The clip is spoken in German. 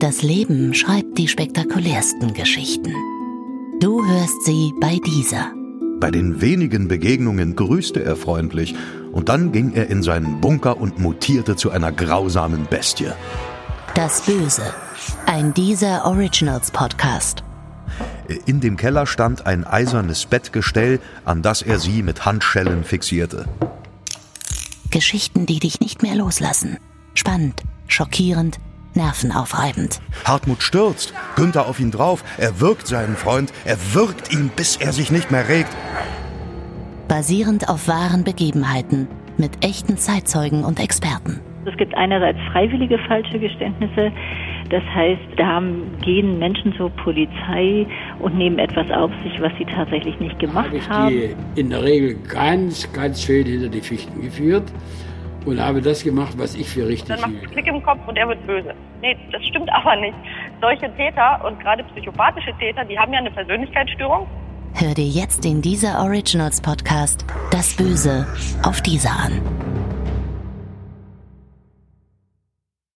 Das Leben schreibt die spektakulärsten Geschichten. Du hörst sie bei dieser. Bei den wenigen Begegnungen grüßte er freundlich und dann ging er in seinen Bunker und mutierte zu einer grausamen Bestie. Das Böse. Ein dieser Originals Podcast. In dem Keller stand ein eisernes Bettgestell, an das er sie mit Handschellen fixierte. Geschichten, die dich nicht mehr loslassen. Spannend, schockierend, nervenaufreibend. Hartmut stürzt, Günther auf ihn drauf, er wirkt seinen Freund, er wirkt ihn, bis er sich nicht mehr regt. Basierend auf wahren Begebenheiten, mit echten Zeitzeugen und Experten. Es gibt einerseits freiwillige falsche Geständnisse, das heißt, da gehen Menschen zur Polizei und nehmen etwas auf sich, was sie tatsächlich nicht gemacht habe ich haben. die in der Regel ganz, ganz schön hinter die Fichten geführt und habe das gemacht, was ich für richtig Dann macht hielt. es Klick im Kopf und er wird böse. Nee, das stimmt aber nicht. Solche Täter und gerade psychopathische Täter, die haben ja eine Persönlichkeitsstörung. Hör dir jetzt den dieser Originals Podcast Das Böse auf dieser an.